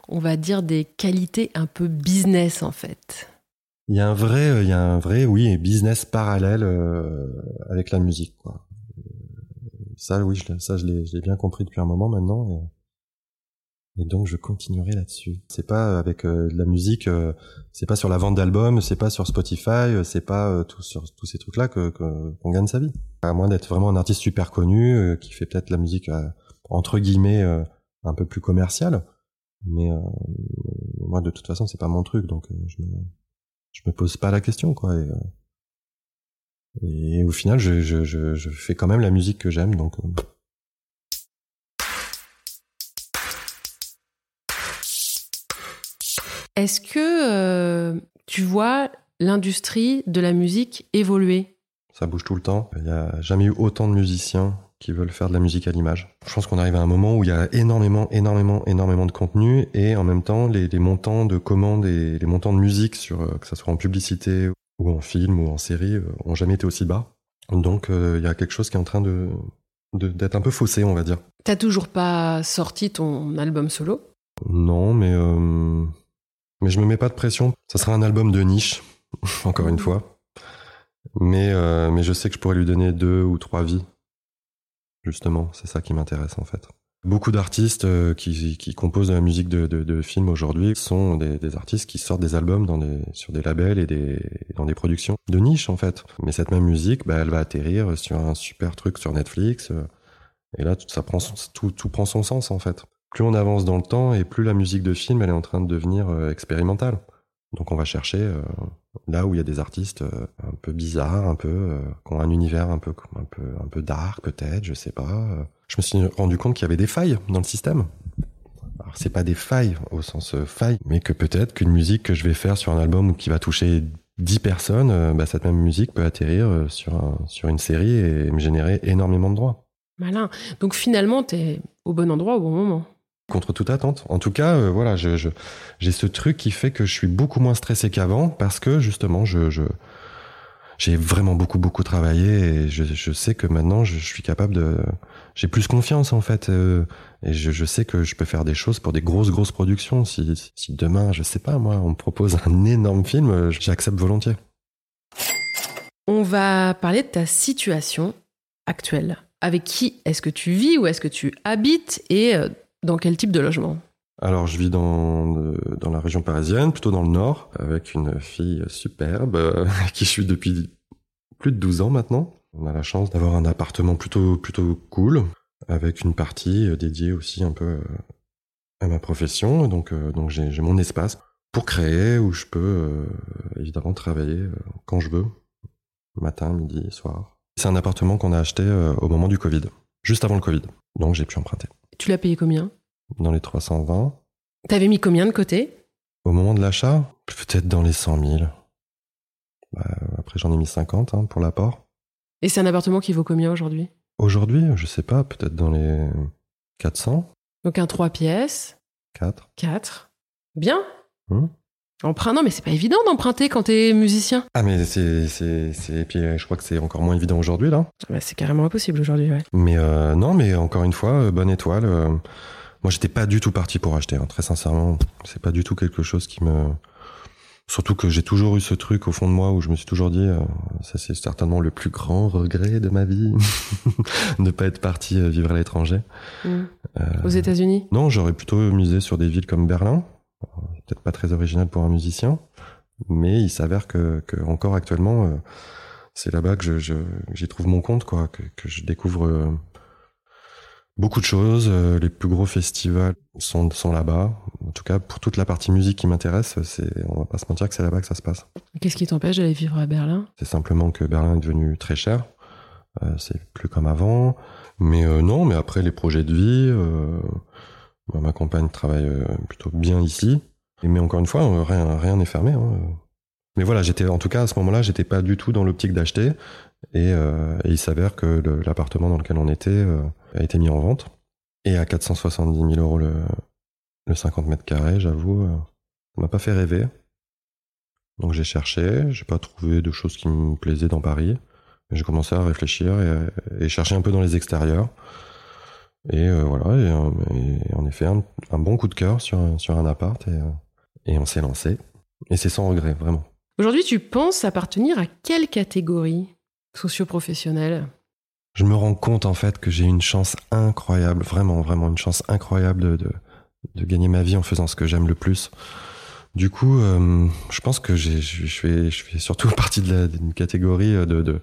on va dire, des qualités un peu business en fait. Il y a un vrai, il y a un vrai, oui, business parallèle euh, avec la musique, quoi. Ça, oui, je, ça, je l'ai, bien compris depuis un moment maintenant. Et, donc, je continuerai là-dessus. C'est pas avec euh, de la musique, euh, c'est pas sur la vente d'albums, c'est pas sur Spotify, euh, c'est pas euh, sur tous ces trucs-là que, qu'on gagne sa vie. À moins d'être vraiment un artiste super connu euh, qui fait peut-être la musique euh, entre guillemets euh, un peu plus commerciale, mais euh, moi, de toute façon, c'est pas mon truc, donc euh, je me, je me pose pas la question, quoi. Et, euh, et au final, je, je, je, je fais quand même la musique que j'aime, donc. euh, Est-ce que euh, tu vois l'industrie de la musique évoluer? Ça bouge tout le temps. Il n'y a jamais eu autant de musiciens qui veulent faire de la musique à l'image. Je pense qu'on arrive à un moment où il y a énormément, énormément, énormément de contenu et en même temps, les, les montants de commandes et les montants de musique, sur, euh, que ça soit en publicité ou en film ou en série, euh, ont jamais été aussi bas. Donc euh, il y a quelque chose qui est en train de de- d'être un peu faussé, on va dire. T'as toujours pas sorti ton album solo? Non, mais euh, mais je me mets pas de pression. Ça sera un album de niche, *laughs* encore une fois. Mais euh, mais je sais que je pourrais lui donner deux ou trois vies. Justement, c'est ça qui m'intéresse en fait. Beaucoup d'artistes euh, qui, qui composent de la musique de, de, aujourd'hui sont des, artistes qui sortent des albums dans des, sur des labels et des, dans des productions de niche en fait. Mais cette même musique, bah, elle va atterrir sur un super truc sur Netflix. euh, et là, tout, ça prend tout, tout prend son sens en fait. Plus on avance dans le temps et plus la musique de film, elle est en train de devenir euh, expérimentale. Donc on va chercher euh, là où il y a des artistes euh, un peu bizarres, un peu euh, qui ont un univers un peu un peu un peu dark peut-être, je sais pas. Je me suis rendu compte qu'il y avait des failles dans le système. Alors c'est pas des failles au sens faille, mais que peut-être qu'une musique que je vais faire sur un album qui va toucher 10 personnes, bah, cette même musique peut atterrir sur sur une série et me générer énormément de droits. Malin. Donc finalement, t'es au bon endroit au bon moment. Contre toute attente. En tout cas, euh, voilà, j'ai ce truc qui fait que je suis beaucoup moins stressé qu'avant parce que justement, j'ai vraiment beaucoup beaucoup travaillé et je, sais que maintenant, je, suis capable de, j'ai plus confiance en fait euh, et je, sais que je peux faire des choses pour des grosses grosses productions. Si, demain, je sais pas moi, on me propose un *laughs* énorme film, euh, j'accepte volontiers. On va parler de ta situation actuelle. Avec qui est-ce que tu vis, où est-ce que tu habites et dans quel type de logement? Alors, je vis dans, dans la région parisienne, plutôt dans le nord, avec une fille superbe, euh, *laughs* qui suis depuis plus de 12 ans maintenant. On a la chance d'avoir un appartement plutôt, plutôt cool, avec une partie euh, dédiée aussi un peu euh, à ma profession. Donc, donc j'ai mon espace pour créer, où je peux évidemment travailler quand je veux, matin, midi, soir. C'est un appartement qu'on a acheté au moment du Covid, juste avant le Covid. Donc, j'ai pu emprunter. Tu l'as payé combien? Dans les 320, T'avais mis combien de côté? Au moment de l'achat, peut-être dans les 100 000. Bah, après, j'en ai mis 50 hein, pour l'apport. Et c'est un appartement qui vaut combien aujourd'hui? Aujourd'hui, je sais pas, peut-être dans les 400, Donc un 3 pièces, 4. 4. Bien Hmm. Emprunt, non mais c'est pas évident d'emprunter quand t'es musicien. Ah, mais c'est, et puis euh, je crois que c'est encore moins évident aujourd'hui, là. Bah, c'est carrément impossible aujourd'hui, ouais. Mais euh, non, mais encore une fois, euh, bonne étoile. euh, moi, j'étais pas du tout parti pour acheter, hein, très sincèrement. C'est pas du tout quelque chose qui me. Surtout que j'ai toujours eu ce truc au fond de moi où je me suis toujours dit, euh, ça c'est certainement le plus grand regret de ma vie, *laughs* de ne pas être parti vivre à l'étranger. Euh, Aux États-Unis? Non, j'aurais plutôt misé sur des villes comme Berlin. Peut-être pas très original pour un musicien, mais il s'avère que, que encore actuellement, euh, c'est là-bas que je, je- j'y trouve mon compte, quoi, que, que je découvre euh, Beaucoup de choses. euh, les plus gros festivals sont, sont là-bas. En tout cas, pour toute la partie musique qui m'intéresse, c'est, on va pas se mentir que c'est là-bas que ça se passe. Qu'est-ce qui t'empêche d'aller vivre à Berlin? C'est simplement que Berlin est devenu très cher. Euh, c'est plus comme avant. Mais non, mais après les projets de vie, ma compagne travaille euh, plutôt bien ici. Mais encore une fois, euh, rien n'est fermé. hein. Mais voilà, j'étais en tout cas à ce moment-là, j'étais pas du tout dans l'optique d'acheter. Et, euh, il s'avère que l'appartement dans lequel on était a été mis en vente. Et à 470 000 euros le, le 50 mètres carrés, j'avoue, euh, ça m'a pas fait rêver. Donc j'ai cherché, j'ai pas trouvé de choses qui me plaisaient dans Paris. J'ai commencé à réfléchir et, et chercher un peu dans les extérieurs. Et euh, voilà, et, euh, et en effet, un, un bon coup de cœur sur, sur un appart et, euh, et on s'est lancé. Et c'est sans regret, vraiment. Aujourd'hui, tu penses appartenir à quelle catégorie socio-professionnelle? Je me rends compte en fait que j'ai une chance incroyable, vraiment, vraiment une chance incroyable de, de, de gagner ma vie en faisant ce que j'aime le plus. Du coup, euh, je pense que je fais, surtout *laughs* partie d'une catégorie de, de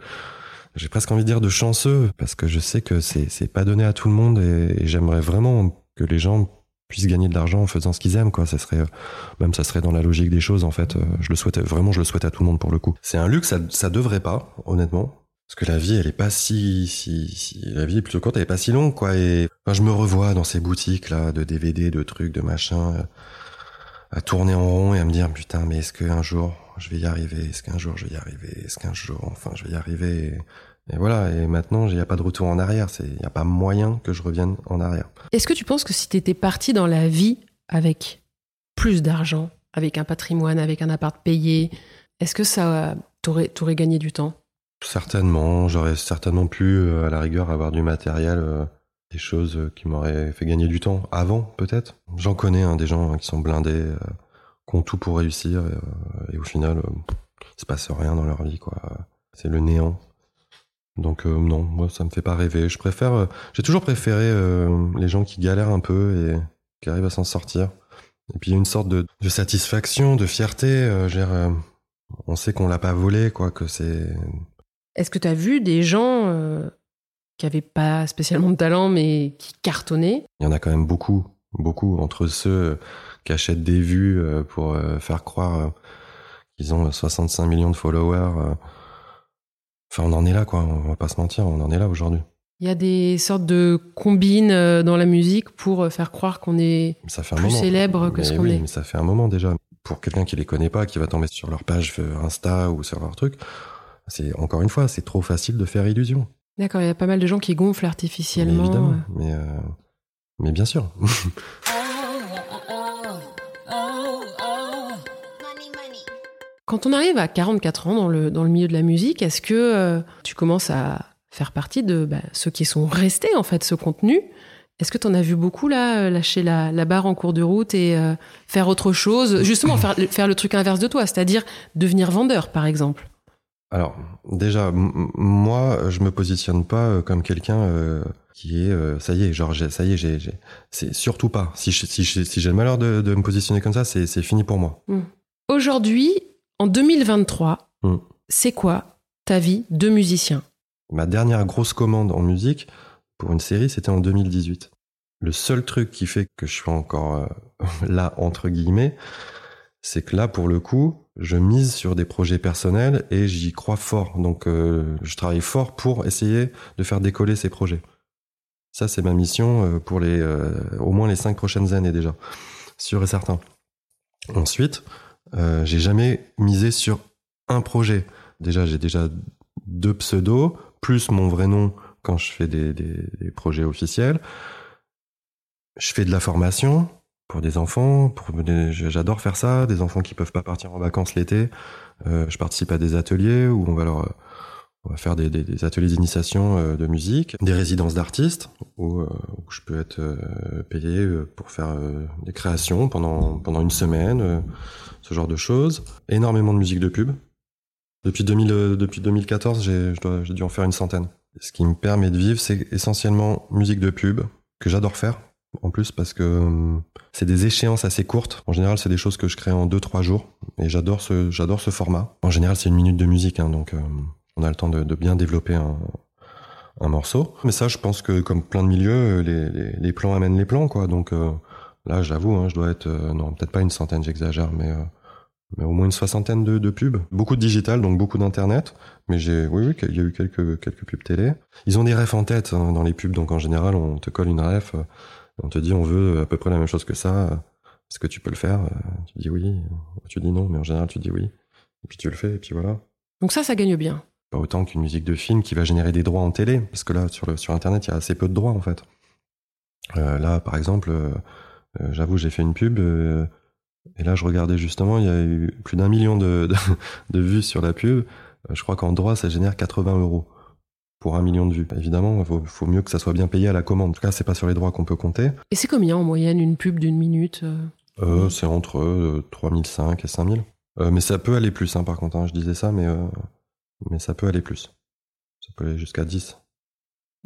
j'ai presque envie de dire de chanceux parce que je sais que c'est pas donné à tout le monde et, j'aimerais vraiment que les gens puissent gagner de l'argent en faisant ce qu'ils aiment quoi. Ça serait euh, même ça serait dans la logique des choses en fait. Euh, je le souhaite vraiment je le souhaite à tout le monde pour le coup. C'est un luxe ça, devrait pas honnêtement. Parce que la vie elle est pas si si, la vie est plutôt courte elle est pas si longue quoi. Et je me revois dans ces boutiques là de DVD de trucs de machin euh, à tourner en rond et à me dire putain mais est-ce qu'un jour je vais y arriver? Est-ce qu'un jour je vais y arriver? Est-ce qu'un jour enfin je vais y arriver? Et, et voilà. Et maintenant il n'y a pas de retour en arrière. C'est il n'y a pas moyen que je revienne en arrière. Est-ce que tu penses que si tu étais parti dans la vie avec plus d'argent, avec un patrimoine, avec un appart payé, est-ce que ça t'aurait t'aurais gagné du temps? Certainement. J'aurais certainement pu euh, à la rigueur avoir du matériel euh, choses euh, qui m'auraient fait gagner du temps avant peut-être. J'en connais hein, des gens hein, qui sont blindés euh, qui ont tout pour réussir euh, et au final euh, il se passe rien dans leur vie quoi. C'est le néant. Donc euh, non moi ça me fait pas rêver. Je préfère euh, j'ai toujours préféré euh, les gens qui galèrent un peu et qui arrivent à s'en sortir. Et puis il y a une sorte de, satisfaction de fierté euh, euh, on sait qu'on l'a pas volé quoi que c'est Est-ce que tu as vu des gens euh, qui avaient pas spécialement de talent mais qui cartonnaient Il y en a quand même beaucoup, beaucoup entre ceux qui achètent des vues euh, pour euh, faire croire euh, qu'ils ont 65 millions de followers. Enfin, on en est là, quoi. On va pas se mentir, on en est là aujourd'hui. Il y a des sortes de combines dans la musique pour faire croire qu'on est Ça fait un plus moment. célèbre que Mais ce qu'on oui, est. mais ça fait un moment déjà. Pour quelqu'un qui les connaît pas, qui va tomber sur leur page Insta ou sur leur truc, c'est encore une fois, c'est trop facile de faire illusion. D'accord, il y a pas mal de gens qui gonflent Mais artificiellement. évidemment, euh. mais euh, mais bien sûr. *laughs* Quand on arrive à 44 ans dans le, dans le milieu de la musique, est-ce que euh, tu commences à faire partie de bah, ceux qui sont restés, en fait, ce contenu? Est-ce que tu en as vu beaucoup, là, lâcher la, la barre en cours de route et euh, faire autre chose? Justement, faire le truc inverse de toi, c'est-à-dire devenir vendeur, par exemple. Alors, déjà, moi, je me positionne pas euh, comme quelqu'un euh, qui est, euh, ça y est, genre, ça y est, j'ai, c'est surtout pas. Si, j'ai le malheur de, de me positionner comme ça, c'est, fini pour moi. Aujourd'hui, en 2023, Mm. c'est quoi ta vie de musicien? Ma dernière grosse commande en musique pour une série, c'était en 2018. Le seul truc qui fait que je suis encore euh, *laughs* là, entre guillemets, c'est que là, pour le coup, je mise sur des projets personnels et j'y crois fort. Donc, euh, je travaille fort pour essayer de faire décoller ces projets. Ça, c'est ma mission euh, pour les, euh, au moins les cinq prochaines années déjà, sûr et certain. Ensuite, euh, j'ai jamais misé sur un projet. Déjà, j'ai déjà deux pseudos, plus mon vrai nom quand je fais des, projets officiels. Je fais de la formation pour des enfants. Pour J'adore faire ça. Des enfants qui peuvent pas partir en vacances l'été. Euh, je participe à des ateliers où on va leur on va faire des, des- ateliers d'initiation euh, de musique, des résidences d'artistes où, euh, où je peux être euh, payé pour faire des créations pendant pendant une semaine, ce genre de choses. Énormément de musique de pub. Depuis 2000, euh, depuis 2014, j'ai je dois- j'ai dû en faire une centaine. Ce qui me permet de vivre, c'est essentiellement musique de pub que j'adore faire. En plus, parce que hum, c'est des échéances assez courtes. En général, c'est des choses que je crée en 2-3 jours. Et j'adore ce, format. En général, c'est une minute de musique, hein, donc euh, on a le temps de, bien développer un, morceau. Mais ça, je pense que comme plein de milieux, les, les, plans amènent les plans, quoi. Donc euh, là, j'avoue, hein, je dois être, euh, non, peut-être pas une centaine, j'exagère, mais, euh, au moins une soixantaine de, pubs. Beaucoup de digital, donc beaucoup d'internet. Mais j'ai, oui, oui, il y a eu quelques, pubs télé. Ils ont des refs en tête hein, dans les pubs, donc en général, on te colle une ref, euh, on te dit on veut à peu près la même chose que ça. Est-ce que tu peux le faire? Tu dis oui, tu dis non, mais en général, tu dis oui. Et puis tu le fais, et puis voilà. Donc ça, ça gagne bien. Pas autant qu'une musique de film qui va générer des droits en télé, parce que là, sur, le, sur Internet, il y a assez peu de droits, en fait. Euh, là, par exemple, euh, euh, j'avoue, j'ai fait une pub, euh, et là, je regardais justement, il y a eu plus d'un million de, de, de, vues sur la pub. Je crois qu'en droit, ça génère 80 euros pour un million de vues. Évidemment, il faut, faut, mieux que ça soit bien payé à la commande. En tout cas, c'est pas sur les droits qu'on peut compter. Et c'est combien en moyenne une pub d'une minute euh, C'est entre euh, 3005 et 5000. Euh, mais ça peut aller plus, hein, par contre. Hein, je disais ça, mais, euh, mais ça peut aller plus. Ça peut aller jusqu'à 10.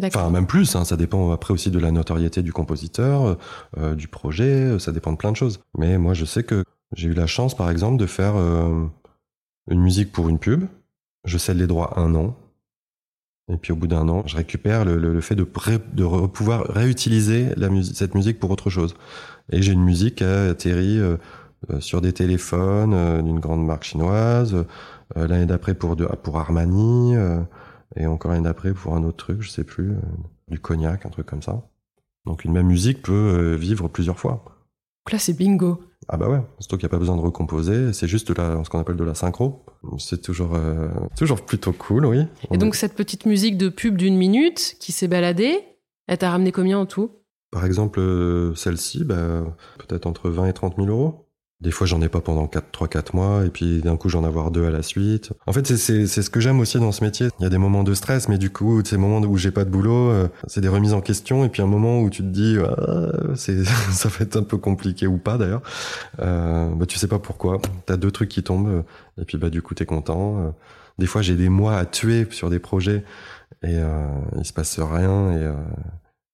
Enfin, même plus, hein, ça dépend après aussi de la notoriété du compositeur, euh, du projet, ça dépend de plein de choses. Mais moi, je sais que j'ai eu la chance, par exemple, de faire euh, une musique pour une pub. Je cède les droits un an. Et puis au bout d'un an, je récupère le, le, le fait de, de re, pouvoir réutiliser la musique, cette musique pour autre chose. Et j'ai une musique qui atterri euh, sur des téléphones euh, d'une grande marque chinoise, euh, l'année d'après pour, pour Armani, euh, et encore l'année d'après pour un autre truc, je sais plus, euh, du cognac, un truc comme ça. Donc une même musique peut euh, vivre plusieurs fois. Donc là, c'est bingo. Ah bah ouais, surtout qu'il n'y a pas besoin de recomposer, c'est juste la, ce qu'on appelle de la synchro. C'est toujours, euh, toujours plutôt cool, oui. Et donc cette petite musique de pub d'une minute qui s'est baladée, elle t'a ramené combien en tout? Par exemple, euh, celle-ci, bah, peut-être entre 20 et 30 000 euros. Des fois, j'en ai pas pendant 3-4 mois, et puis d'un coup, j'en avoir deux à la suite. En fait, c'est ce que j'aime aussi dans ce métier. Il y a des moments de stress, mais du coup, ces moments où j'ai pas de boulot, euh, c'est des remises en question, et puis un moment où tu te dis, ah, c'est *laughs* ça va être un peu compliqué ou pas d'ailleurs. Euh, bah, tu sais pas pourquoi. T'as deux trucs qui tombent, et puis bah du coup, t'es content. Des fois, j'ai des mois à tuer sur des projets, et euh, il se passe rien, et, euh,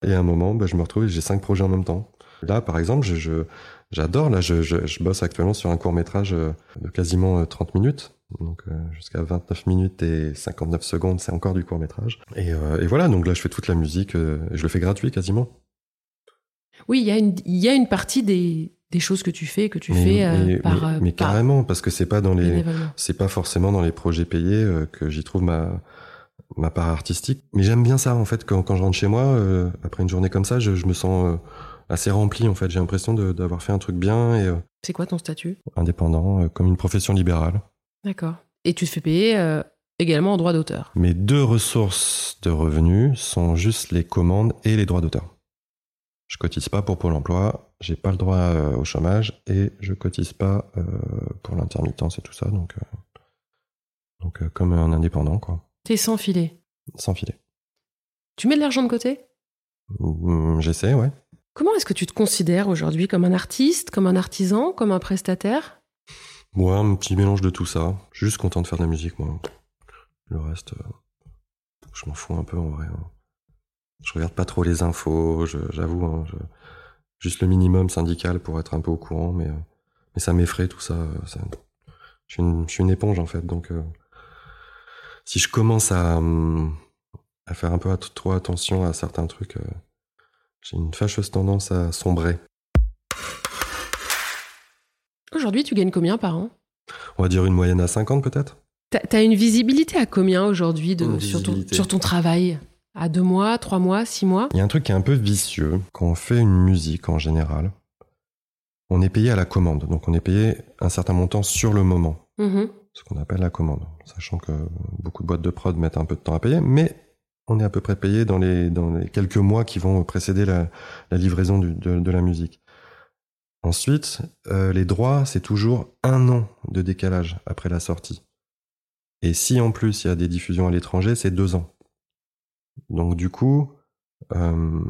et à un moment, bah, je me retrouve, j'ai cinq projets en même temps. Là, par exemple, je, je J'adore, là, je, je, je, bosse actuellement sur un court métrage de quasiment 30 minutes, donc euh, jusqu'à 29 minutes et 59 secondes, c'est encore du court métrage. Et, euh, et, voilà, donc là, je fais toute la musique, euh, et je le fais gratuit quasiment. Oui, il y, a une, il y a une partie des, des choses que tu fais, que tu mais, fais mais, par. Mais, mais par carrément, parce que c'est pas dans les, c'est pas forcément dans les projets payés que j'y trouve ma ma part artistique. Mais j'aime bien ça, en fait, quand, quand je rentre chez moi, après une journée comme ça, je, je me sens assez rempli en fait. J'ai l'impression d'avoir fait un truc bien. et euh, C'est quoi ton statut? Indépendant, euh, comme une profession libérale. D'accord. Et tu te fais payer euh, également en droit d'auteur? Mes deux ressources de revenus sont juste les commandes et les droits d'auteur. Je cotise pas pour Pôle emploi, j'ai pas le droit euh, au chômage et je cotise pas euh, pour l'intermittence et tout ça. Donc, donc comme un indépendant quoi. T'es sans filet? Sans filet. Tu mets de l'argent de côté? Mmh, J'essaie, ouais. Comment est-ce que tu te considères aujourd'hui comme un artiste, comme un artisan, comme un prestataire? Moi, un petit mélange de tout ça. Juste content de faire de la musique, moi. Le reste, euh, je m'en fous un peu en vrai. Hein. Je regarde pas trop les infos, j'avoue. Hein. Juste le minimum syndical pour être un peu au courant, mais, euh, ça m'effraie tout ça. ça... Je, suis une, éponge en fait, donc euh, si je commence à, à faire un peu trop attention à certains trucs j'ai une fâcheuse tendance à sombrer. Aujourd'hui, tu gagnes combien par an? On va dire une moyenne à 50 peut-être? T'as une visibilité à combien aujourd'hui sur ton, sur ton travail? À deux mois, trois mois, six mois? Il y a un truc qui est un peu vicieux. Quand on fait une musique en général, on est payé à la commande. Donc on est payé un certain montant sur le moment. Mmh. Ce qu'on appelle la commande. Sachant que beaucoup de boîtes de prod mettent un peu de temps à payer, mais on est à peu près payé dans les, dans les quelques mois qui vont précéder la, la livraison du, de, de, la musique. Ensuite, euh, les droits, c'est toujours un an de décalage après la sortie. Et si en plus il y a des diffusions à l'étranger, c'est deux ans. Donc du coup, euh,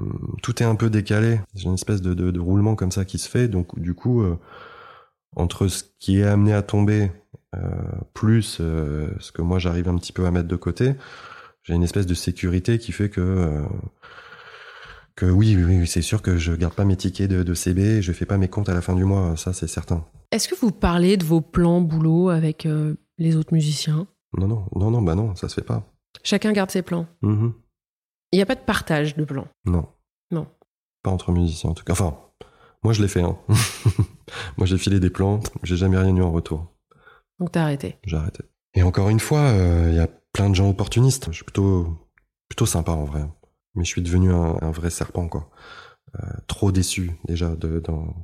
tout est un peu décalé. J'ai une espèce de, de, de, roulement comme ça qui se fait. Donc du coup, euh, entre ce qui est amené à tomber, euh, plus euh, ce que moi j'arrive un petit peu à mettre de côté, j'ai une espèce de sécurité qui fait que euh, que oui, oui, oui c'est sûr que je garde pas mes tickets de, de CB, je fais pas mes comptes à la fin du mois, ça c'est certain. Est-ce que vous parlez de vos plans boulot avec euh, les autres musiciens? Non, non, non, non, bah non, ça se fait pas. Chacun garde ses plans? Mmh. Il n'y a pas de partage de plans? Non. Non. Pas entre musiciens en tout cas. Enfin, moi je l'ai fait. Hein. *laughs* moi j'ai filé des plans, j'ai jamais rien eu en retour. Donc t'as arrêté. J'ai arrêté. Et encore une fois, il y a plein de gens opportunistes. Je suis plutôt, plutôt sympa en vrai. Mais je suis devenu un, vrai serpent quoi. Euh, trop déçu déjà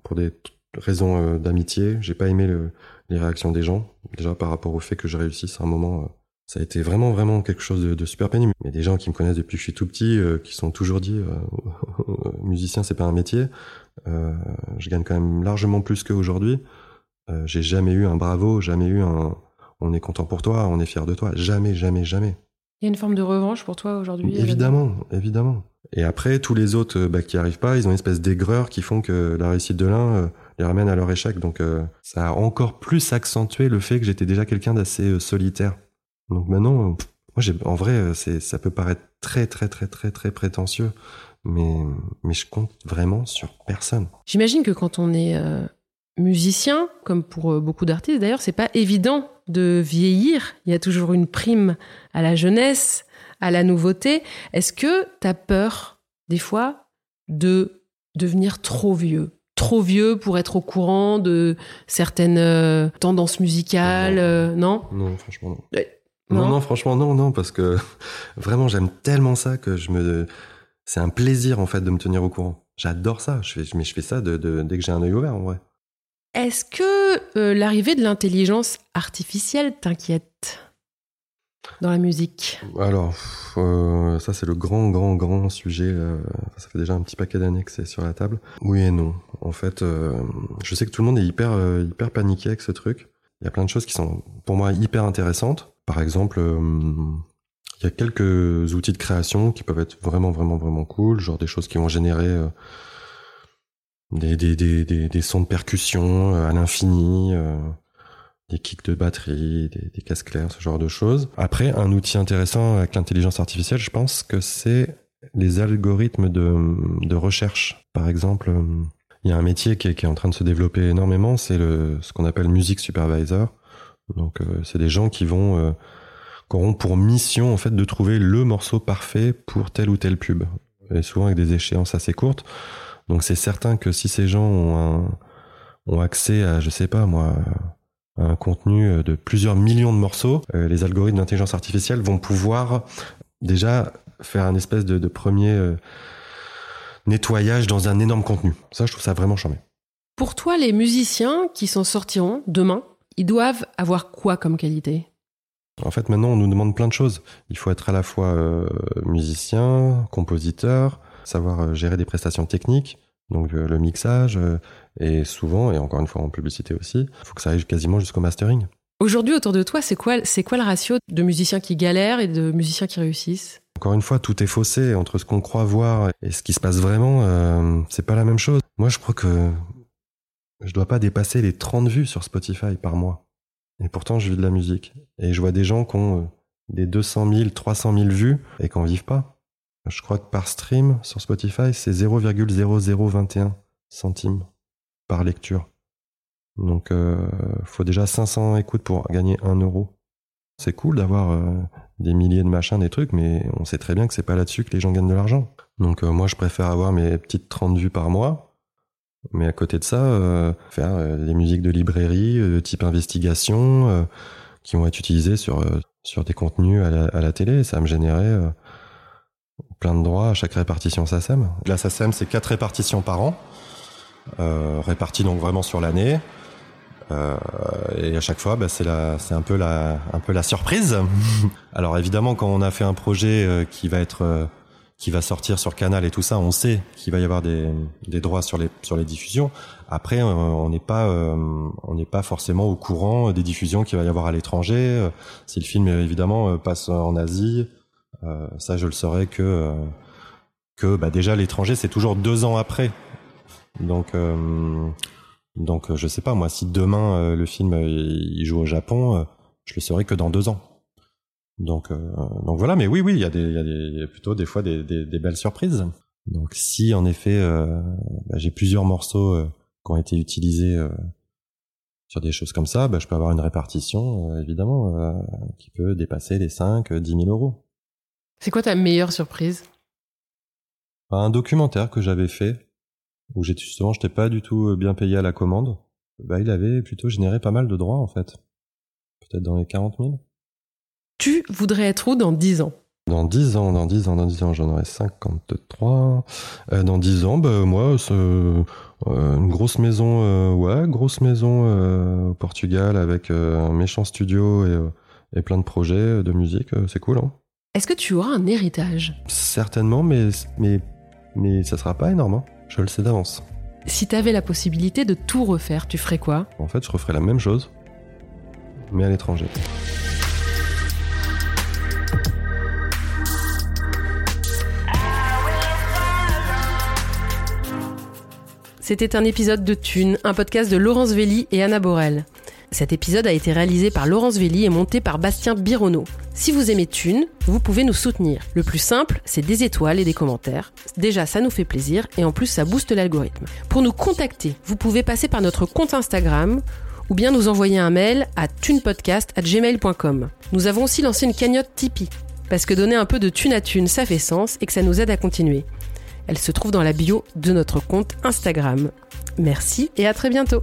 pour des raisons euh, d'amitié. J'ai pas aimé le, les réactions des gens déjà par rapport au fait que je réussisse à un moment. Euh, ça a été vraiment vraiment quelque chose de, de, super pénible. Mais des gens qui me connaissent depuis que je suis tout petit, qui sont toujours dit *laughs* musicien c'est pas un métier. je gagne quand même largement plus qu'aujourd'hui. J'ai jamais eu un bravo, jamais eu un on est content pour toi, on est fier de toi. Jamais, jamais, jamais. Il y a une forme de revanche pour toi aujourd'hui Évidemment, évidemment. Et après, tous les autres euh, bah, qui arrivent pas, ils ont une espèce d'aigreur qui font que la réussite de l'un euh, les ramène à leur échec. Donc euh, ça a encore plus accentué le fait que j'étais déjà quelqu'un d'assez solitaire. Donc maintenant, moi, j'ai, en vrai, c'est, ça peut paraître très, très, très, très, très prétentieux, mais, mais je compte vraiment sur personne. J'imagine que quand on est musicien, comme pour beaucoup d'artistes d'ailleurs, c'est pas évident de vieillir. Il y a toujours une prime à la jeunesse à la nouveauté. Est-ce que tu as peur, des fois, de devenir trop vieux? Trop vieux pour être au courant de certaines euh, tendances musicales, non, euh, non, franchement non. non. non? franchement non, non, parce que *laughs* vraiment j'aime tellement ça que je me, c'est un plaisir en fait de me tenir au courant. J'adore ça. Je fais, mais je fais ça de, dès que j'ai un œil ouvert en vrai. Est-ce que euh, l'arrivée de l'intelligence artificielle t'inquiète dans la musique? Alors, euh, ça c'est le grand, grand, grand sujet. Euh, ça fait déjà un petit paquet d'années que c'est sur la table. Oui et non. En fait, je sais que tout le monde est hyper, hyper paniqué avec ce truc. Il y a plein de choses qui sont pour moi hyper intéressantes. Par exemple, il y a quelques outils de création qui peuvent être vraiment, vraiment, vraiment cool. Genre des choses qui vont générer des, sons de percussion à l'infini des kicks de batterie, des, des clairs, ce genre de choses. Après, un outil intéressant avec l'intelligence artificielle, je pense que c'est les algorithmes de, recherche. Par exemple, euh, il y a un métier qui est, en train de se développer énormément, c'est ce qu'on appelle music supervisor. Donc, euh, c'est des gens qui vont euh, auront pour mission en fait de trouver le morceau parfait pour tel ou tel pub, et souvent avec des échéances assez courtes. Donc, c'est certain que si ces gens ont un, ont accès à, je sais pas moi, un contenu euh, de plusieurs millions de morceaux, euh, les algorithmes d'intelligence artificielle vont pouvoir déjà faire un espèce de, premier euh, nettoyage dans un énorme contenu. Ça, je trouve ça vraiment charmé. Pour toi, les musiciens qui s'en sortiront demain, ils doivent avoir quoi comme qualité? En fait, maintenant, on nous demande plein de choses. Il faut être à la fois musicien, compositeur, savoir gérer des prestations techniques, donc le mixage, et souvent, et encore une fois en publicité aussi, il faut que ça arrive quasiment jusqu'au mastering. Aujourd'hui, autour de toi, c'est quoi, c'est quoi le ratio de musiciens qui galèrent et de musiciens qui réussissent? Encore une fois, tout est faussé entre ce qu'on croit voir et ce qui se passe vraiment. Euh, c'est pas la même chose. Moi, je crois que je dois pas dépasser les 30 vues sur Spotify par mois. Et pourtant, je vis de la musique. Et je vois des gens qui ont euh, des 200 000, 300 000 vues et qui en vivent pas. Je crois que par stream sur Spotify, c'est 0,0021 centimes par lecture. Donc, euh, faut déjà 500 écoutes pour gagner 1 euro. C'est cool d'avoir euh, des milliers de machins, des trucs, mais on sait très bien que c'est pas là-dessus que les gens gagnent de l'argent. Donc, euh, moi, je préfère avoir mes petites 30 vues par mois. Mais à côté de ça, faire des musiques de librairie, de type investigation, qui vont être utilisées sur, sur des contenus à la, à la télé. Ça me générer plein de droits à chaque répartition SACEM. La SACEM, c'est quatre répartitions par an euh, répartis donc vraiment sur l'année. Euh, et à chaque fois, bah, c'est un peu la, un peu la surprise. *laughs* Alors évidemment, quand on a fait un projet euh, qui va être, euh, qui va sortir sur Canal et tout ça, on sait qu'il va y avoir des, des droits sur les, sur les diffusions. Après, on n'est pas, on n'est pas forcément au courant des diffusions qu'il va y avoir à l'étranger. Si le film évidemment passe en Asie, ça je le saurais que, que bah, déjà l'étranger c'est toujours deux ans après donc, euh, donc je sais pas moi, si demain euh, le film euh, il joue au Japon, je le saurai que dans deux ans. Donc, donc voilà, mais oui, oui, il y a, des, y a plutôt des fois des, des, des, belles surprises. Donc si en effet bah, j'ai plusieurs morceaux qui ont été utilisés sur des choses comme ça, bah, je peux avoir une répartition évidemment qui peut dépasser les 5, 10 000 euros. C'est quoi ta meilleure surprise? Un documentaire que j'avais fait, où j'étais justement, j'étais pas du tout bien payé à la commande. Bah, il avait plutôt généré pas mal de droits, en fait. Peut-être dans les 40 000. Tu voudrais être où dans 10 ans? Dans 10 ans, dans 10 ans, dans 10 ans, j'en aurai 53. Euh, dans 10 ans, bah, moi, euh, une grosse maison, euh, ouais, grosse maison euh, au Portugal avec euh, un méchant studio et, euh, et plein de projets de musique, euh, c'est cool, hein. Est-ce que tu auras un héritage? Certainement, mais, mais, mais ça sera pas énorme, hein. Je le sais d'avance. Si t'avais la possibilité de tout refaire, tu ferais quoi? En fait, je referai la même chose, mais à l'étranger. C'était un épisode de Thune, un podcast de Laurence Velli et Anna Borel. Cet épisode a été réalisé par Laurence Velli et monté par Bastien Bironneau. Si vous aimez Thune, vous pouvez nous soutenir. Le plus simple, c'est des étoiles et des commentaires. Déjà, ça nous fait plaisir et en plus, ça booste l'algorithme. Pour nous contacter, vous pouvez passer par notre compte Instagram ou bien nous envoyer un mail à thunepodcast@gmail.com. Nous avons aussi lancé une cagnotte Tipeee parce que donner un peu de thune à thune, ça fait sens et que ça nous aide à continuer. Elle se trouve dans la bio de notre compte Instagram. Merci et à très bientôt.